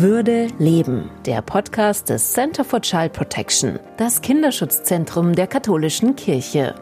Würde leben, der Podcast des Center for Child Protection, das Kinderschutzzentrum der katholischen Kirche.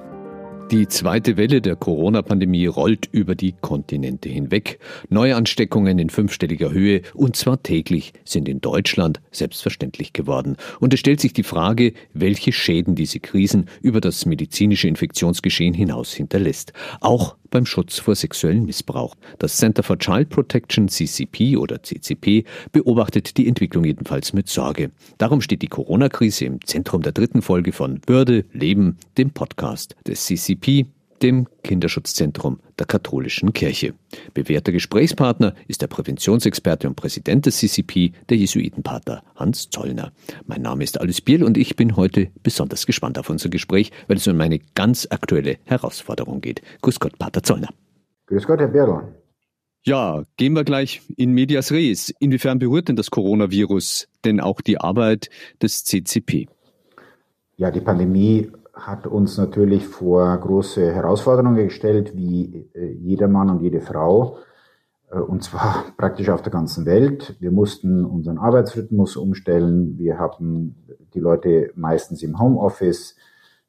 Die zweite Welle der Corona-Pandemie rollt über die Kontinente hinweg. Neuansteckungen in fünfstelliger Höhe und zwar täglich sind in Deutschland selbstverständlich geworden. Und es stellt sich die Frage, welche Schäden diese Krisen über das medizinische Infektionsgeschehen hinaus hinterlässt. Auch beim Schutz vor sexuellem Missbrauch. Das Center for Child Protection CCP oder CCP beobachtet die Entwicklung jedenfalls mit Sorge. Darum steht die Corona-Krise im Zentrum der dritten Folge von Würde, Leben, dem Podcast des CCP dem Kinderschutzzentrum der katholischen Kirche. Bewährter Gesprächspartner ist der Präventionsexperte und Präsident des CCP, der Jesuitenpater Hans Zollner. Mein Name ist Alice Biel und ich bin heute besonders gespannt auf unser Gespräch, weil es um eine ganz aktuelle Herausforderung geht. Grüß Gott, Pater Zollner. Grüß Gott, Herr Berlon. Ja, gehen wir gleich in medias res. Inwiefern berührt denn das Coronavirus denn auch die Arbeit des CCP? Ja, die Pandemie hat uns natürlich vor große Herausforderungen gestellt, wie äh, jeder Mann und jede Frau, äh, und zwar praktisch auf der ganzen Welt. Wir mussten unseren Arbeitsrhythmus umstellen. Wir haben die Leute meistens im Homeoffice.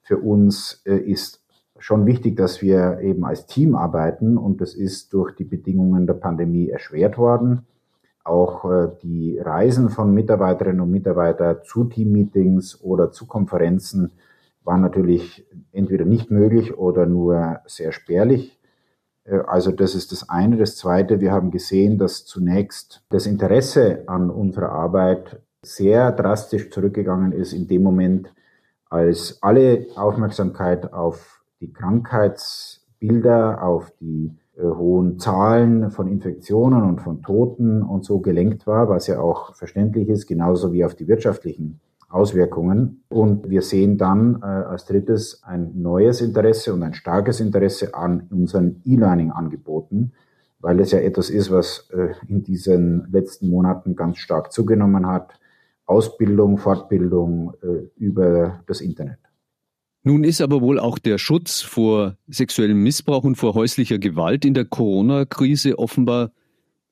Für uns äh, ist schon wichtig, dass wir eben als Team arbeiten und das ist durch die Bedingungen der Pandemie erschwert worden. Auch die Reisen von Mitarbeiterinnen und Mitarbeitern zu Teammeetings oder zu Konferenzen war natürlich entweder nicht möglich oder nur sehr spärlich. Äh, also das ist das eine. Das zweite, wir haben gesehen, dass zunächst das Interesse an unserer Arbeit sehr drastisch zurückgegangen ist in dem Moment, als alle Aufmerksamkeit auf die Krankheitsbilder, auf die äh, hohen Zahlen von Infektionen und von Toten und so gelenkt war, was ja auch verständlich ist, genauso wie auf die wirtschaftlichen Auswirkungen. Und wir sehen dann äh, als drittes ein neues Interesse und ein starkes Interesse an unseren E-Learning-Angeboten, weil es ja etwas ist, was äh, in diesen letzten Monaten ganz stark zugenommen hat. Ausbildung, Fortbildung äh, über das Internet. Nun ist aber wohl auch der Schutz vor sexuellem Missbrauch und vor häuslicher Gewalt in der Corona-Krise offenbar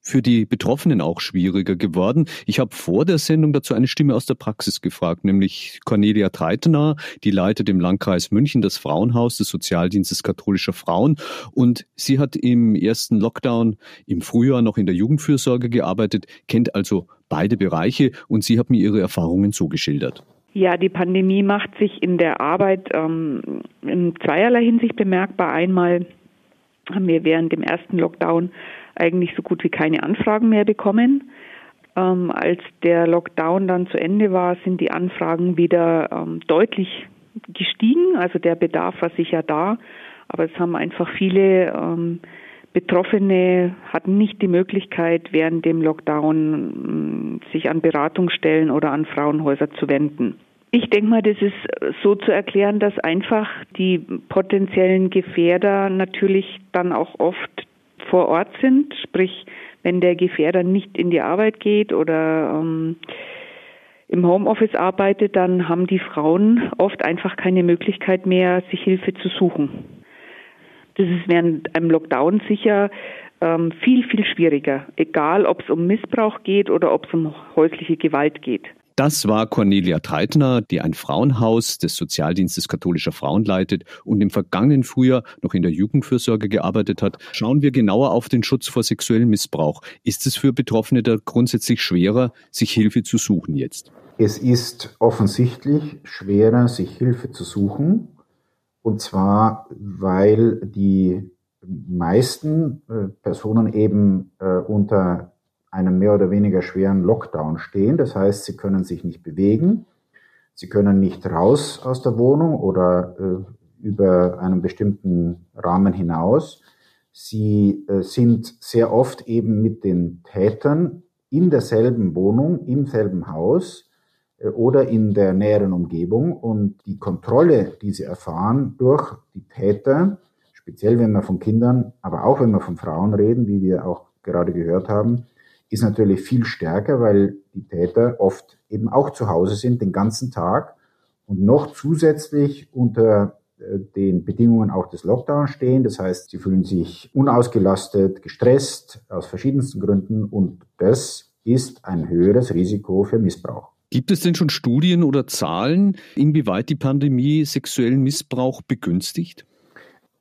für die Betroffenen auch schwieriger geworden. Ich habe vor der Sendung dazu eine Stimme aus der Praxis gefragt, nämlich Cornelia Treitener, die leitet im Landkreis München das Frauenhaus des Sozialdienstes katholischer Frauen und sie hat im ersten Lockdown im Frühjahr noch in der Jugendfürsorge gearbeitet, kennt also beide Bereiche und sie hat mir ihre Erfahrungen so geschildert. Ja, die Pandemie macht sich in der Arbeit ähm, in zweierlei Hinsicht bemerkbar. Einmal haben wir während dem ersten Lockdown eigentlich so gut wie keine Anfragen mehr bekommen. Ähm, als der Lockdown dann zu Ende war, sind die Anfragen wieder ähm, deutlich gestiegen. Also der Bedarf war sicher da, aber es haben einfach viele ähm, Betroffene hatten nicht die Möglichkeit, während dem Lockdown ähm, sich an Beratungsstellen oder an Frauenhäuser zu wenden. Ich denke mal, das ist so zu erklären, dass einfach die potenziellen Gefährder natürlich dann auch oft vor Ort sind, sprich wenn der Gefährder nicht in die Arbeit geht oder ähm, im Homeoffice arbeitet, dann haben die Frauen oft einfach keine Möglichkeit mehr, sich Hilfe zu suchen. Das ist während einem Lockdown sicher ähm, viel, viel schwieriger, egal ob es um Missbrauch geht oder ob es um häusliche Gewalt geht. Das war Cornelia Treitner, die ein Frauenhaus des Sozialdienstes katholischer Frauen leitet und im vergangenen Frühjahr noch in der Jugendfürsorge gearbeitet hat. Schauen wir genauer auf den Schutz vor sexuellem Missbrauch. Ist es für Betroffene da grundsätzlich schwerer, sich Hilfe zu suchen jetzt? Es ist offensichtlich schwerer, sich Hilfe zu suchen. Und zwar, weil die meisten äh, Personen eben äh, unter einem mehr oder weniger schweren Lockdown stehen. Das heißt, sie können sich nicht bewegen, sie können nicht raus aus der Wohnung oder äh, über einen bestimmten Rahmen hinaus. Sie äh, sind sehr oft eben mit den Tätern in derselben Wohnung, im selben Haus äh, oder in der näheren Umgebung und die Kontrolle, die sie erfahren durch die Täter, speziell wenn wir von Kindern, aber auch wenn wir von Frauen reden, wie wir auch gerade gehört haben, ist natürlich viel stärker, weil die Täter oft eben auch zu Hause sind den ganzen Tag und noch zusätzlich unter äh, den Bedingungen auch des Lockdowns stehen. Das heißt, sie fühlen sich unausgelastet, gestresst aus verschiedensten Gründen und das ist ein höheres Risiko für Missbrauch. Gibt es denn schon Studien oder Zahlen, inwieweit die Pandemie sexuellen Missbrauch begünstigt?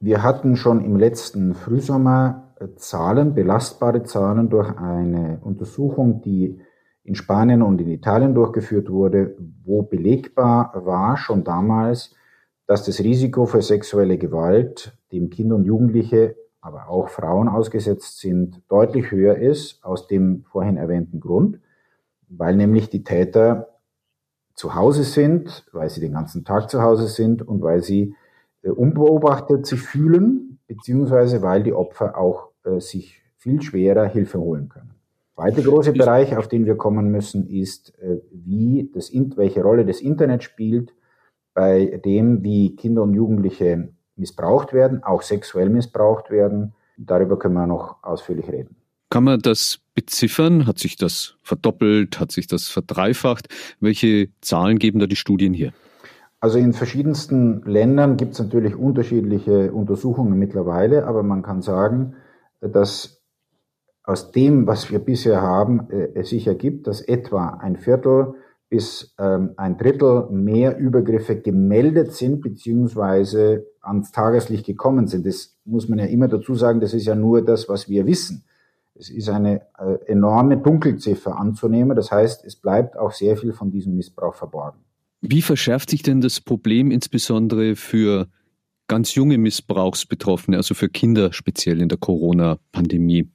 Wir hatten schon im letzten Frühsommer Zahlen, belastbare Zahlen durch eine Untersuchung, die in Spanien und in Italien durchgeführt wurde, wo belegbar war schon damals, dass das Risiko für sexuelle Gewalt, dem Kinder und Jugendliche, aber auch Frauen ausgesetzt sind, deutlich höher ist, aus dem vorhin erwähnten Grund, weil nämlich die Täter zu Hause sind, weil sie den ganzen Tag zu Hause sind und weil sie äh, unbeobachtet sich fühlen, beziehungsweise weil die Opfer auch äh, sich viel schwerer Hilfe holen können. Zweiter große Bereich, auf den wir kommen müssen, ist, äh, wie das, welche Rolle das Internet spielt bei dem, wie Kinder und Jugendliche missbraucht werden, auch sexuell missbraucht werden. Darüber können wir noch ausführlich reden. Kann man das beziffern? Hat sich das verdoppelt? Hat sich das verdreifacht? Welche Zahlen geben da die Studien hier? Also in verschiedensten Ländern gibt es natürlich unterschiedliche Untersuchungen mittlerweile, aber man kann sagen, dass aus dem, was wir bisher haben, äh, es sich ergibt, dass etwa ein Viertel bis ähm, ein Drittel mehr Übergriffe gemeldet sind, beziehungsweise ans Tageslicht gekommen sind. Das muss man ja immer dazu sagen, das ist ja nur das, was wir wissen. Es ist eine äh, enorme Dunkelziffer anzunehmen. Das heißt, es bleibt auch sehr viel von diesem Missbrauch verborgen. Wie verschärft sich denn das Problem insbesondere für ganz junge Missbrauchsbetroffene, also für Kinder speziell in der Corona-Pandemie?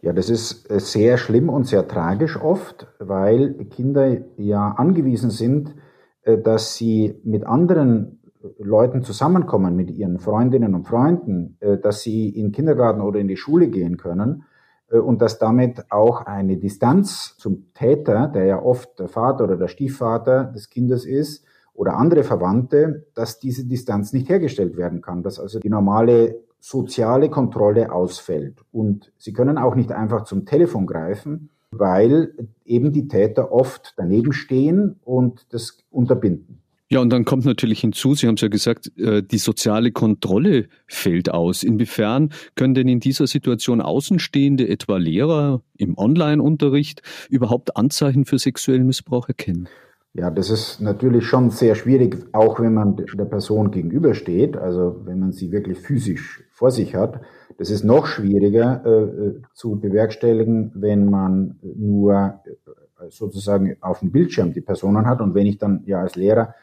Ja, das ist äh, sehr schlimm und sehr tragisch oft, weil Kinder ja angewiesen sind, äh, dass sie mit anderen Leuten zusammenkommen, mit ihren Freundinnen und Freunden, äh, dass sie in den Kindergarten oder in die Schule gehen können und dass damit auch eine Distanz zum Täter, der ja oft der Vater oder der Stiefvater des Kindes ist, oder andere Verwandte, dass diese Distanz nicht hergestellt werden kann, dass also die normale soziale Kontrolle ausfällt. Und sie können auch nicht einfach zum Telefon greifen, weil eben die Täter oft daneben stehen und das unterbinden. Ja, und dann kommt natürlich hinzu, Sie haben es ja gesagt, äh, die soziale Kontrolle fällt aus. Inwiefern können denn in dieser Situation Außenstehende, etwa Lehrer im Online-Unterricht, überhaupt Anzeichen für sexuellen Missbrauch erkennen? Ja, das ist natürlich schon sehr schwierig, auch wenn man der Person gegenübersteht, also wenn man sie wirklich physisch vor sich hat. Das ist noch schwieriger äh, äh zu bewerkstelligen, wenn man nur äh, sozusagen auf dem Bildschirm die Personen hat und wenn ich dann ja als Lehrer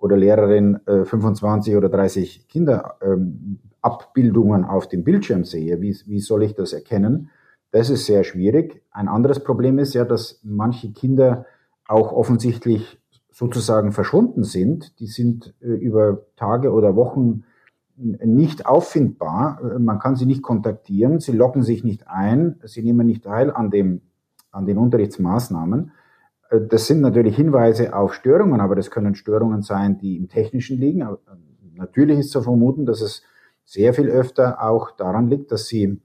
oder Lehrerin äh, 25 oder 30 Kinderabbildungen ähm, auf dem Bildschirm sehe, wie, wie soll ich das erkennen? Das ist sehr schwierig. Ein anderes Problem ist ja, dass manche Kinder auch offensichtlich sozusagen verschwunden sind, die sind äh, über Tage oder Wochen nicht auffindbar. Äh, man kann sie nicht kontaktieren, sie loggen sich nicht ein, sie nehmen nicht teil an, dem, an den Unterrichtsmaßnahmen. Äh, das sind natürlich Hinweise auf Störungen, aber das können Störungen sein, die im Technischen liegen. Natürlich ist zu vermuten, dass es sehr viel öfter auch daran liegt, dass sie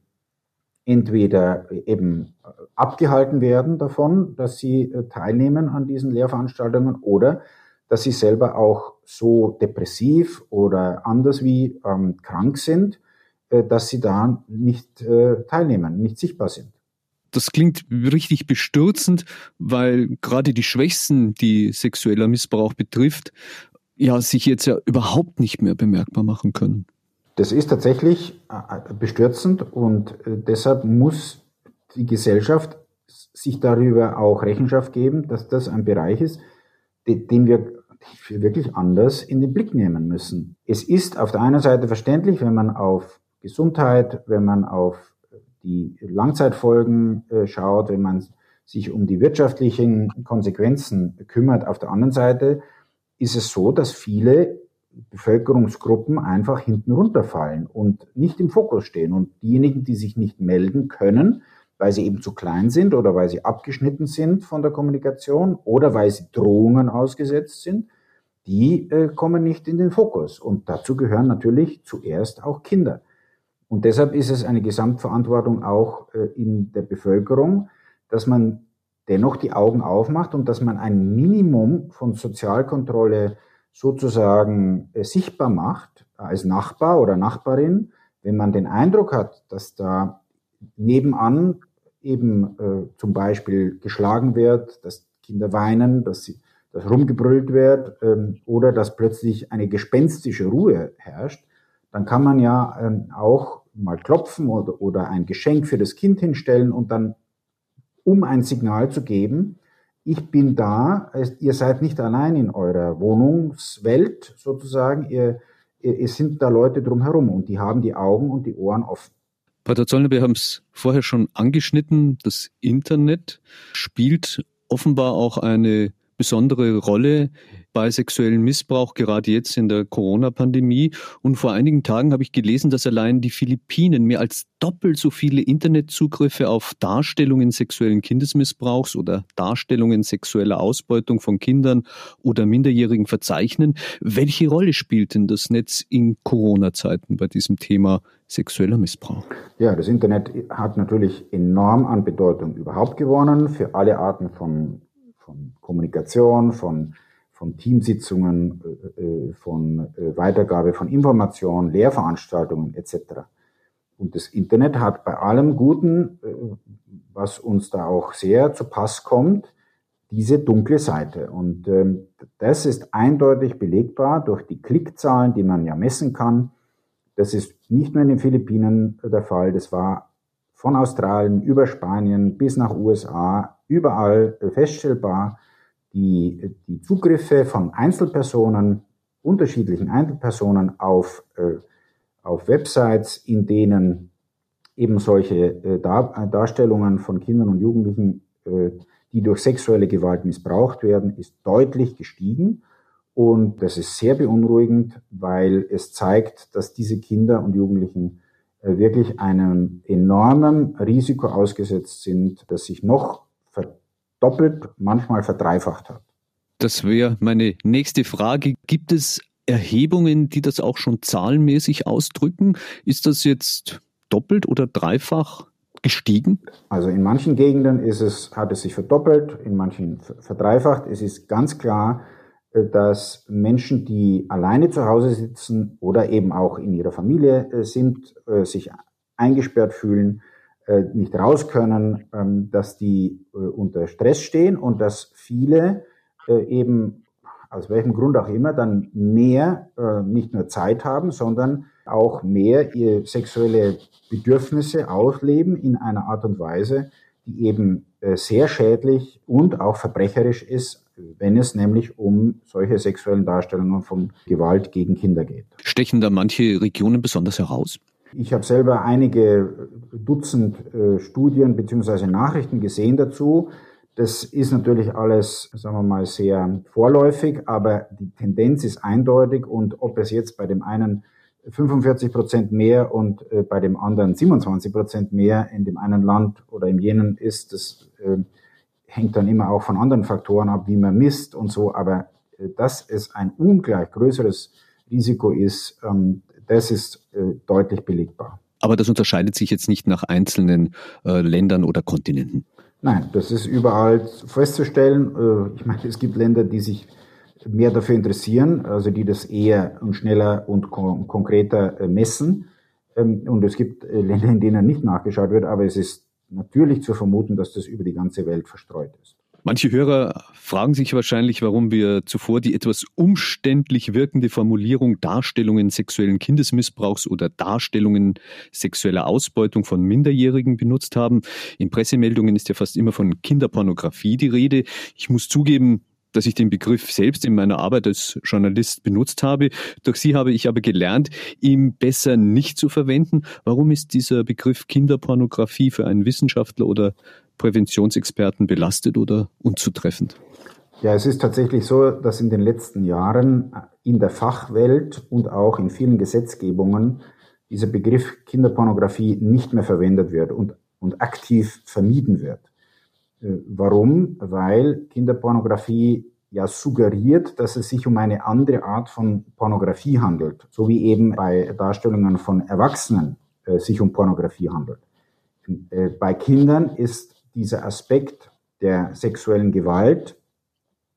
entweder eben abgehalten werden davon, dass sie äh, teilnehmen an diesen Lehrveranstaltungen oder dass sie selber auch so depressiv oder anders wie ähm, krank sind, äh, dass sie da nicht äh, teilnehmen, nicht sichtbar sind. Das klingt richtig bestürzend, weil gerade die Schwächsten, die sexueller Missbrauch betrifft, ja sich jetzt ja überhaupt nicht mehr bemerkbar machen können. Das ist tatsächlich äh, bestürzend und äh, deshalb muss die Gesellschaft sich darüber auch Rechenschaft geben, dass das ein Bereich ist, den wir wirklich anders in den Blick nehmen müssen. Es ist auf der einen Seite verständlich, wenn man auf Gesundheit, wenn man auf die Langzeitfolgen äh, schaut, wenn man sich um die wirtschaftlichen Konsequenzen kümmert. Auf der anderen Seite ist es so, dass viele Bevölkerungsgruppen einfach hinten runterfallen und nicht im Fokus stehen. Und diejenigen, die sich nicht melden können, weil sie eben zu klein sind oder weil sie abgeschnitten sind von der Kommunikation oder weil sie Drohungen ausgesetzt sind, die äh, kommen nicht in den Fokus. Und dazu gehören natürlich zuerst auch Kinder. Und deshalb ist es eine Gesamtverantwortung auch äh, in der Bevölkerung, dass man dennoch die Augen aufmacht und dass man ein Minimum von Sozialkontrolle sozusagen äh, sichtbar macht als Nachbar oder Nachbarin, wenn man den Eindruck hat, dass da nebenan eben äh, zum Beispiel geschlagen wird, dass Kinder weinen, dass, sie, dass rumgebrüllt wird ähm, oder dass plötzlich eine gespenstische Ruhe herrscht, dann kann man ja ähm, auch mal klopfen oder, oder ein Geschenk für das Kind hinstellen und dann, um ein Signal zu geben, ich bin da, ihr seid nicht allein in eurer Wohnungswelt sozusagen, ihr, es sind da Leute drumherum und die haben die Augen und die Ohren offen. Pater Zollner, wir haben es vorher schon angeschnitten, das Internet spielt offenbar auch eine besondere Rolle bei sexuellem Missbrauch, gerade jetzt in der Corona-Pandemie. Und vor einigen Tagen habe ich gelesen, dass allein die Philippinen mehr als doppelt so viele Internetzugriffe auf Darstellungen sexuellen Kindesmissbrauchs oder Darstellungen sexueller Ausbeutung von Kindern oder Minderjährigen verzeichnen. Welche Rolle spielt denn das Netz in Corona-Zeiten bei diesem Thema sexueller Missbrauch? Ja, das Internet hat natürlich enorm an Bedeutung überhaupt gewonnen für alle Arten von von Kommunikation, von, von Teamsitzungen, äh, äh, von äh, Weitergabe von Informationen, Lehrveranstaltungen etc. Und das Internet hat bei allem Guten, was uns da auch sehr zu Pass kommt, diese dunkle Seite. Und ähm, das ist eindeutig belegbar durch die Klickzahlen, die man ja messen kann. Das ist nicht nur in den Philippinen der Fall, das war von Australien über Spanien bis nach USA überall feststellbar. Die, die Zugriffe von Einzelpersonen, unterschiedlichen Einzelpersonen auf, äh, auf Websites, in denen eben solche äh, Dar Darstellungen von Kindern und Jugendlichen, äh, die durch sexuelle Gewalt missbraucht werden, ist deutlich gestiegen. Und das ist sehr beunruhigend, weil es zeigt, dass diese Kinder und Jugendlichen äh, wirklich einem enormen Risiko ausgesetzt sind, das sich noch verdoppelt, manchmal verdreifacht hat. Das wäre meine nächste Frage. Gibt es Erhebungen, die das auch schon zahlenmäßig ausdrücken? Ist das jetzt doppelt oder dreifach gestiegen? Also in manchen Gegenden ist es, hat es sich verdoppelt, in manchen verdreifacht. Es ist ganz klar, äh, dass Menschen, die alleine zu Hause sitzen oder eben auch in ihrer Familie äh, sind, äh, sich eingesperrt fühlen, nicht raus können, ähm, dass die unter Stress stehen und dass viele eben aus welchem Grund auch immer dann mehr nicht nur Zeit haben, sondern auch mehr ihre sexuelle Bedürfnisse ausleben in einer Art und Weise, die eben sehr schädlich und auch verbrecherisch ist wenn es nämlich um solche sexuellen Darstellungen von Gewalt gegen Kinder geht. Stechen da manche Regionen besonders heraus? Ich habe selber einige Dutzend äh, Studien bzw. Nachrichten gesehen dazu. Das ist natürlich alles, sagen wir mal, sehr vorläufig, aber die Tendenz ist eindeutig und ob es jetzt bei dem einen 45 Prozent mehr und äh, bei dem anderen 27 Prozent mehr in dem einen Land oder im jenen ist, das äh, hängt dann immer auch von anderen Faktoren ab, wie man misst und so, aber äh, dass es ein ungleich größeres Risiko ist, ähm, das ist äh, deutlich belegbar. Aber das unterscheidet sich jetzt nicht nach einzelnen äh, Ländern oder Kontinenten. Nein, das ist überall festzustellen. ich meine, es gibt Länder, die sich mehr dafür interessieren, also die das eher und schneller und kon konkreter messen. Ähm, und es gibt Länder, in denen nicht nachgeschaut wird, aber es ist natürlich zu vermuten, dass das über die ganze Welt verstreut ist. Manche Hörer fragen sich wahrscheinlich, warum wir zuvor die etwas umständlich wirkende Formulierung Darstellungen sexuellen Kindesmissbrauchs oder Darstellungen sexueller Ausbeutung von Minderjährigen benutzt haben. In Pressemeldungen ist ja fast immer von Kinderpornografie die Rede. Ich muss zugeben, dass ich den Begriff selbst in meiner Arbeit als Journalist benutzt habe. Durch Sie habe ich aber gelernt, ihn besser nicht zu verwenden. Warum ist dieser Begriff Kinderpornografie für einen Wissenschaftler oder Präventionsexperten belastet oder unzutreffend? Ja, es ist tatsächlich so, dass in den letzten Jahren in der Fachwelt und auch in vielen Gesetzgebungen dieser Begriff Kinderpornografie nicht mehr verwendet wird und, und aktiv vermieden wird. Äh, warum? Weil Kinderpornografie ja suggeriert, dass es sich um eine andere Art von Pornografie handelt, so wie eben bei Darstellungen von Erwachsenen äh, sich um Pornografie handelt. Äh, bei Kindern ist dieser Aspekt der sexuellen Gewalt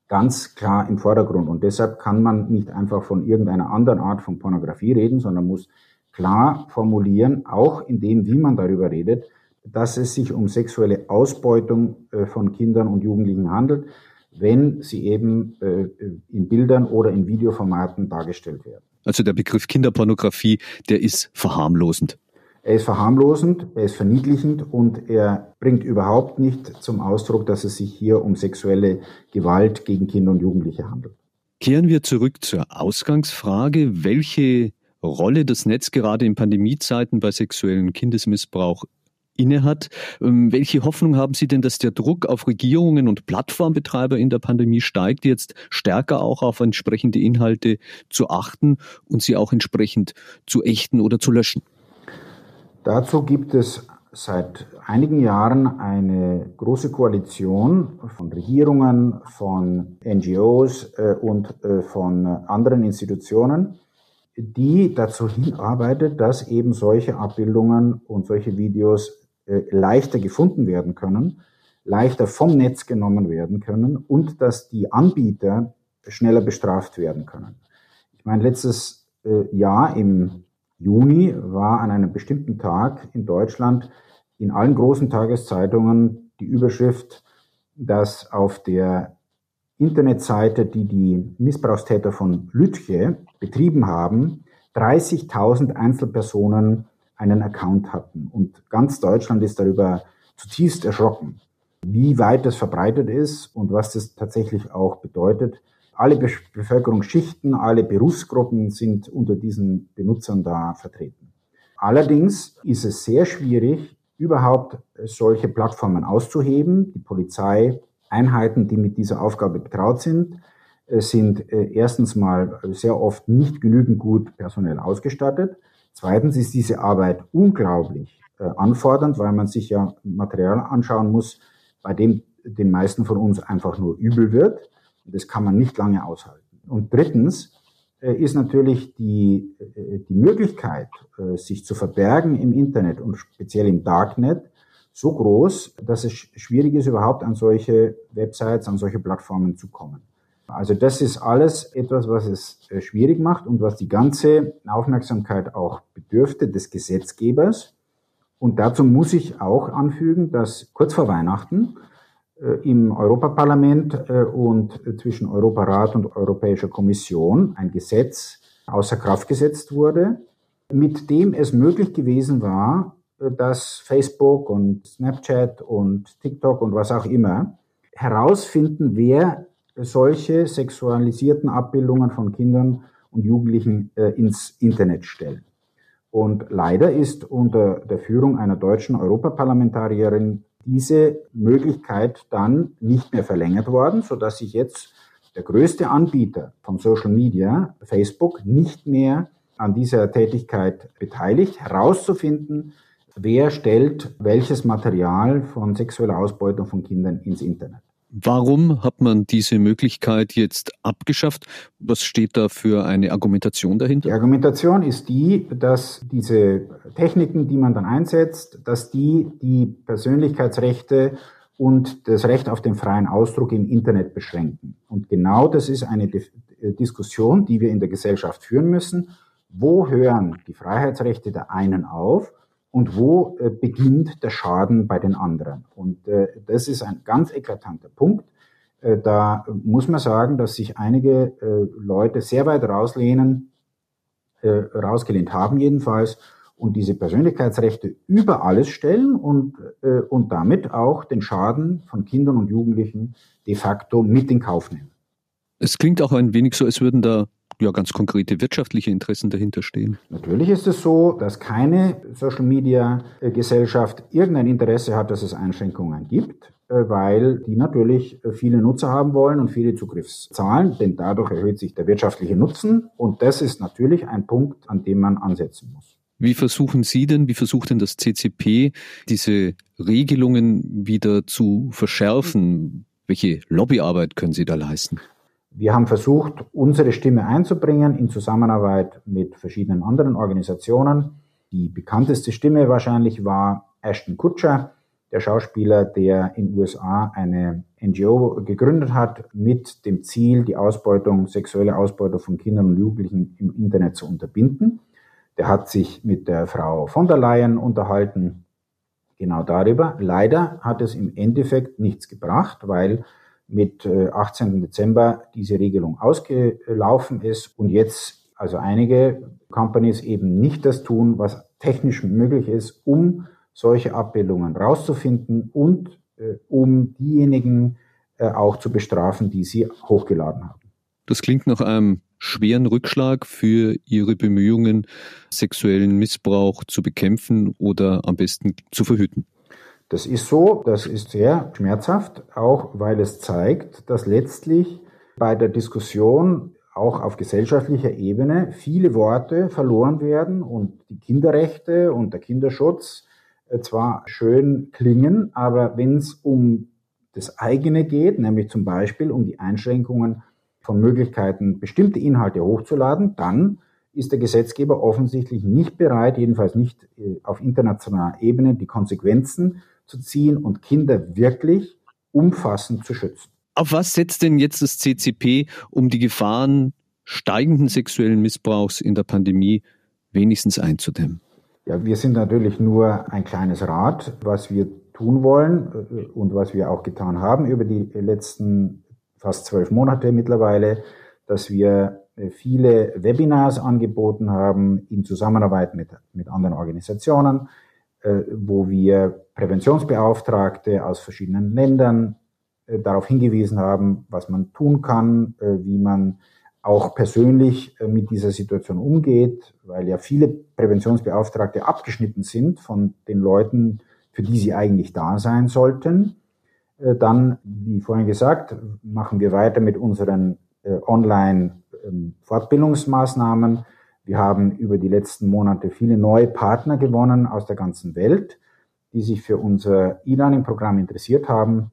ganz klar im Vordergrund und deshalb kann man nicht einfach von irgendeiner anderen Art von Pornografie reden, sondern muss klar formulieren, auch in dem, wie man darüber redet, dass es sich um sexuelle Ausbeutung äh, von Kindern und Jugendlichen handelt, wenn sie eben äh, in Bildern oder in Videoformaten dargestellt werden. Also der Begriff Kinderpornografie, der ist verharmlosend. Er ist verharmlosend, er ist verniedlichend und er bringt überhaupt nicht zum Ausdruck, dass es sich hier um sexuelle Gewalt gegen Kinder und Jugendliche handelt. Kehren wir zurück zur Ausgangsfrage. Welche Rolle das Netz gerade in Pandemiezeiten bei sexuellem Kindesmissbrauch innehat. Ähm, welche Hoffnung haben Sie denn, dass der Druck auf Regierungen und Plattformbetreiber in der Pandemie steigt, jetzt stärker auch auf entsprechende Inhalte zu achten und sie auch entsprechend zu ächten oder zu löschen? Dazu gibt es seit einigen Jahren eine große Koalition von Regierungen, von NGOs äh, und äh, von anderen Institutionen, die dazu hinarbeitet, dass eben solche Abbildungen und solche Videos äh, leichter gefunden werden können, leichter vom Netz genommen werden können und dass die Anbieter schneller bestraft werden können. Ich meine, letztes Jahr im Juni war an einem bestimmten Tag in Deutschland in allen großen Tageszeitungen die Überschrift, dass auf der Internetseite, die die Missbrauchstäter von Lütche betrieben haben, 30.000 Einzelpersonen einen Account hatten. Und ganz Deutschland ist darüber zutiefst erschrocken, wie weit das verbreitet ist und was das tatsächlich auch bedeutet. Alle Be Bevölkerungsschichten, alle Berufsgruppen sind unter diesen Benutzern da vertreten. Allerdings ist es sehr schwierig, überhaupt solche Plattformen auszuheben. Die Polizeieinheiten, die mit dieser Aufgabe betraut sind, äh, sind äh, erstens mal sehr oft nicht genügend gut personell ausgestattet. Zweitens ist diese Arbeit unglaublich äh, anfordernd, weil man sich ja Material anschauen muss, bei dem den meisten von uns einfach nur übel wird. Das kann man nicht lange aushalten. Und drittens äh, ist natürlich die, äh, die Möglichkeit, äh, sich zu verbergen im Internet und speziell im Darknet so groß, dass es schwierig ist, überhaupt an solche Websites, an solche Plattformen zu kommen. Also das ist alles etwas, was es schwierig macht und was die ganze Aufmerksamkeit auch bedürfte des Gesetzgebers. Und dazu muss ich auch anfügen, dass kurz vor Weihnachten im Europaparlament äh, und zwischen Europarat und Europäischer Kommission ein Gesetz außer Kraft gesetzt wurde, mit dem es möglich gewesen war, dass Facebook und Snapchat und TikTok und was auch immer herausfinden, wer solche sexualisierten Abbildungen von Kindern und Jugendlichen äh, ins Internet stellen. Und leider ist unter der Führung einer deutschen Europaparlamentarierin diese Möglichkeit dann nicht mehr verlängert worden, so dass sich jetzt der größte Anbieter von Social Media, Facebook, nicht mehr an dieser Tätigkeit beteiligt, herauszufinden, wer stellt welches Material von sexueller Ausbeutung von Kindern ins Internet. Warum hat man diese Möglichkeit jetzt abgeschafft? Was steht da für eine Argumentation dahinter? Die Argumentation ist die, dass diese Techniken, die man dann einsetzt, dass die die Persönlichkeitsrechte und das Recht auf den freien Ausdruck im Internet beschränken. Und genau das ist eine Diskussion, die wir in der Gesellschaft führen müssen. Wo hören die Freiheitsrechte der einen auf und wo äh, beginnt der Schaden bei den anderen. Und äh, das ist ein ganz eklatanter Punkt. Äh, da muss man sagen, dass sich einige äh, Leute sehr weit rauslehnen, äh, rausgelehnt haben jedenfalls, und diese Persönlichkeitsrechte über alles stellen und, äh, und damit auch den Schaden von Kindern und Jugendlichen de facto mit in Kauf nehmen. Es klingt auch ein wenig so, als würden da ja ganz konkrete wirtschaftliche Interessen dahinter stehen. Natürlich ist es so, dass keine Social Media Gesellschaft irgendein Interesse hat, dass es Einschränkungen gibt, äh, weil die natürlich viele Nutzer haben wollen und viele Zugriffszahlen, denn dadurch erhöht sich der wirtschaftliche Nutzen und das ist natürlich ein Punkt, an dem man ansetzen muss. Wie versuchen Sie denn, wie versucht denn das CCP, diese Regelungen wieder zu verschärfen? Welche Lobbyarbeit können Sie da leisten? Wir haben versucht, unsere Stimme einzubringen in Zusammenarbeit mit verschiedenen anderen Organisationen. Die bekannteste Stimme wahrscheinlich war Ashton Kutcher, der Schauspieler, der in USA eine NGO gegründet hat, mit dem Ziel, die Ausbeutung, sexuelle Ausbeutung von Kindern und Jugendlichen im Internet zu unterbinden. Der hat sich mit der Frau von der Leyen unterhalten genau darüber. Leider hat es im Endeffekt nichts gebracht, weil mit 18. Äh, Dezember diese Regelung ausgelaufen ist und jetzt also einige Companies eben nicht das tun, was technisch möglich ist, um solche Abbildungen rauszufinden und äh, um diejenigen äh, auch zu bestrafen, die sie hochgeladen haben. Das klingt nach einem schweren Rückschlag für Ihre Bemühungen, sexuellen Missbrauch zu bekämpfen oder am besten zu verhüten. Das ist so, das ist sehr schmerzhaft, auch weil es zeigt, dass letztlich bei der Diskussion auch auf gesellschaftlicher Ebene viele Worte verloren werden und die Kinderrechte und der Kinderschutz äh, zwar schön klingen, aber wenn es um das eigene geht, nämlich zum Beispiel um die Einschränkungen von Möglichkeiten, bestimmte Inhalte hochzuladen, dann ist der Gesetzgeber offensichtlich nicht bereit, jedenfalls nicht äh, auf internationaler Ebene, die Konsequenzen zu ziehen und Kinder wirklich umfassend zu schützen. Auf was setzt denn jetzt das CCP, um die Gefahren steigenden sexuellen Missbrauchs in der Pandemie wenigstens einzudämmen? Ja, wir sind natürlich nur ein kleines Rad, was wir tun wollen äh, und was wir auch getan haben über die letzten fast zwölf Monate mittlerweile, dass wir äh, viele Webinars angeboten haben in Zusammenarbeit mit, mit anderen Organisationen, wo wir Präventionsbeauftragte aus verschiedenen Ländern äh, darauf hingewiesen haben, was man tun kann, wie man auch persönlich mit dieser Situation umgeht, weil ja viele Präventionsbeauftragte abgeschnitten sind von den Leuten, für die sie eigentlich da sein sollten. Dann, wie vorhin gesagt, machen wir weiter mit unseren Online-Fortbildungsmaßnahmen. Wir haben über die letzten Monate viele neue Partner gewonnen aus der ganzen Welt, die sich für unser E-Learning-Programm interessiert haben.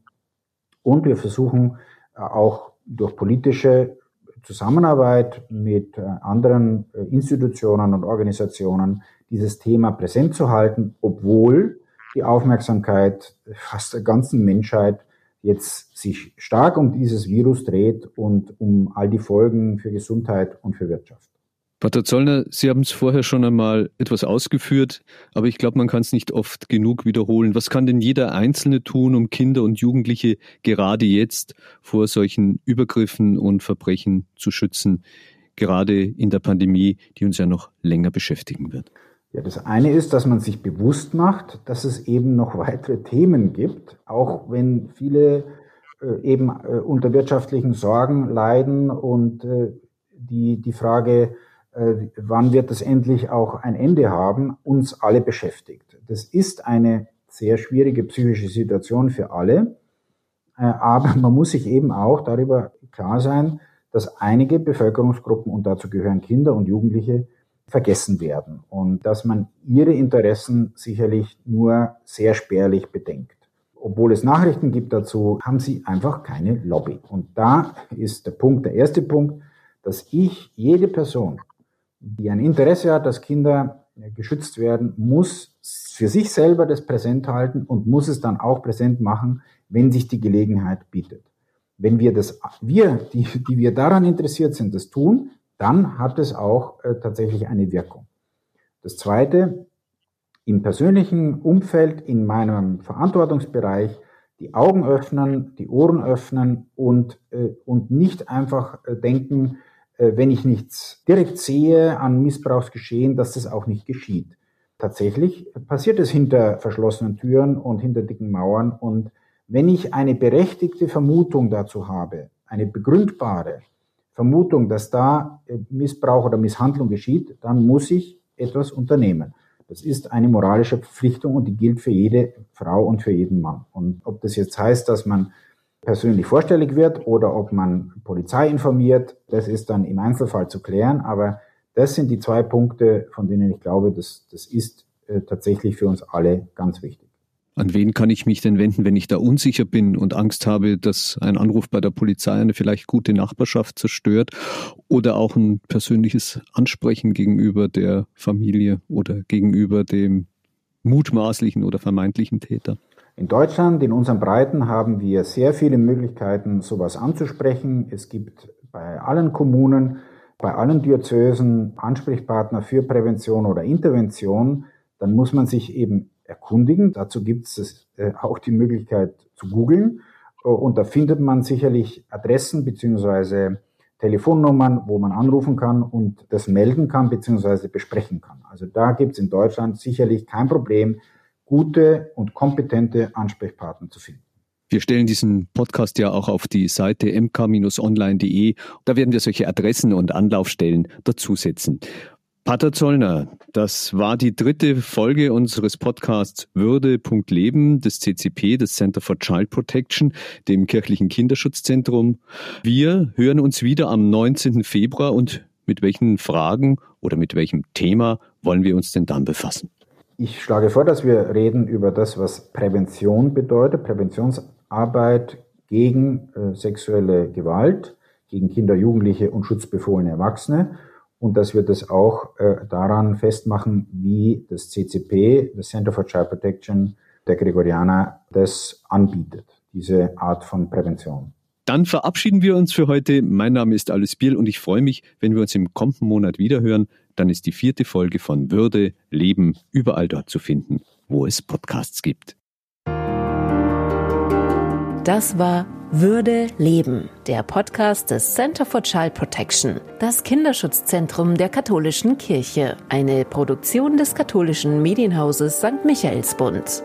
Und wir versuchen äh, auch durch politische Zusammenarbeit mit äh, anderen äh, Institutionen und Organisationen dieses Thema präsent zu halten, obwohl die Aufmerksamkeit fast der ganzen Menschheit jetzt sich stark um dieses Virus dreht und um all die Folgen für Gesundheit und für Wirtschaft. Pater Zollner, Sie haben es vorher schon einmal etwas ausgeführt, aber ich glaube, man kann es nicht oft genug wiederholen. Was kann denn jeder Einzelne tun, um Kinder und Jugendliche gerade jetzt vor solchen Übergriffen und Verbrechen zu schützen, gerade in der Pandemie, die uns ja noch länger beschäftigen wird? Ja, das eine ist, dass man sich bewusst macht, dass es eben noch weitere Themen gibt, auch wenn viele äh, eben äh, unter wirtschaftlichen Sorgen leiden und äh, die, die Frage, wann wird das endlich auch ein Ende haben, uns alle beschäftigt. Das ist eine sehr schwierige psychische Situation für alle, äh, aber man muss sich eben auch darüber klar sein, dass einige Bevölkerungsgruppen, und dazu gehören Kinder und Jugendliche, vergessen werden und dass man ihre Interessen sicherlich nur sehr spärlich bedenkt. Obwohl es Nachrichten gibt dazu, haben sie einfach keine Lobby. Und da ist der Punkt, der erste Punkt, dass ich jede Person, die ein Interesse hat, dass Kinder geschützt werden, muss für sich selber das präsent halten und muss es dann auch präsent machen, wenn sich die Gelegenheit bietet. Wenn wir das, wir, die, die wir daran interessiert sind, das tun, dann hat es auch äh, tatsächlich eine Wirkung. Das zweite, im persönlichen Umfeld, in meinem Verantwortungsbereich, die Augen öffnen, die Ohren öffnen und, äh, und nicht einfach äh, denken, äh, wenn ich nichts direkt sehe an Missbrauchsgeschehen, dass das auch nicht geschieht. Tatsächlich passiert es hinter verschlossenen Türen und hinter dicken Mauern. Und wenn ich eine berechtigte Vermutung dazu habe, eine begründbare Vermutung, dass da äh, Missbrauch oder Misshandlung geschieht, dann muss ich etwas unternehmen. Das ist eine moralische Verpflichtung und die gilt für jede Frau und für jeden Mann. Und ob das jetzt heißt, dass man persönlich vorstellig wird oder ob man Polizei informiert, das ist dann im Einzelfall zu klären. Aber das sind die zwei Punkte, von denen ich glaube, dass das ist äh, tatsächlich für uns alle ganz wichtig. An wen kann ich mich denn wenden, wenn ich da unsicher bin und Angst habe, dass ein Anruf bei der Polizei eine vielleicht gute Nachbarschaft zerstört oder auch ein persönliches Ansprechen gegenüber der Familie oder gegenüber dem mutmaßlichen oder vermeintlichen Täter? In Deutschland, in unseren Breiten, haben wir sehr viele Möglichkeiten, sowas anzusprechen. Es gibt bei allen Kommunen, bei allen Diözesen Ansprechpartner für Prävention oder Intervention. Dann muss man sich eben erkundigen. Dazu gibt es äh, auch die Möglichkeit zu googeln. Und da findet man sicherlich Adressen beziehungsweise Telefonnummern, wo man anrufen kann und das melden kann beziehungsweise besprechen kann. Also da gibt es in Deutschland sicherlich kein Problem, gute und kompetente Ansprechpartner zu finden. Wir stellen diesen Podcast ja auch auf die Seite mk-online.de. Da werden wir solche Adressen und Anlaufstellen dazusetzen. Pater Zollner, das war die dritte Folge unseres Podcasts Würde.leben des CCP, des Center for Child Protection, dem kirchlichen Kinderschutzzentrum. Wir hören uns wieder am 19. Februar und mit welchen Fragen oder mit welchem Thema wollen wir uns denn dann befassen? Ich schlage vor, dass wir reden über das, was Prävention bedeutet, Präventionsarbeit gegen äh, sexuelle Gewalt, gegen Kinder, Jugendliche und schutzbefohlene Erwachsene und dass wir das auch äh, daran festmachen, wie das CCP, das Center for Child Protection der Gregorianer, das anbietet, diese Art von Prävention. Dann verabschieden wir uns für heute. Mein Name ist Alice Biel und ich freue mich, wenn wir uns im kommenden Monat wiederhören. Dann ist die vierte Folge von Würde, Leben überall dort zu finden, wo es Podcasts gibt. Das war würde leben, der Podcast des Center for Child Protection, das Kinderschutzzentrum der katholischen Kirche, eine Produktion des katholischen Medienhauses St. Michaelsbund.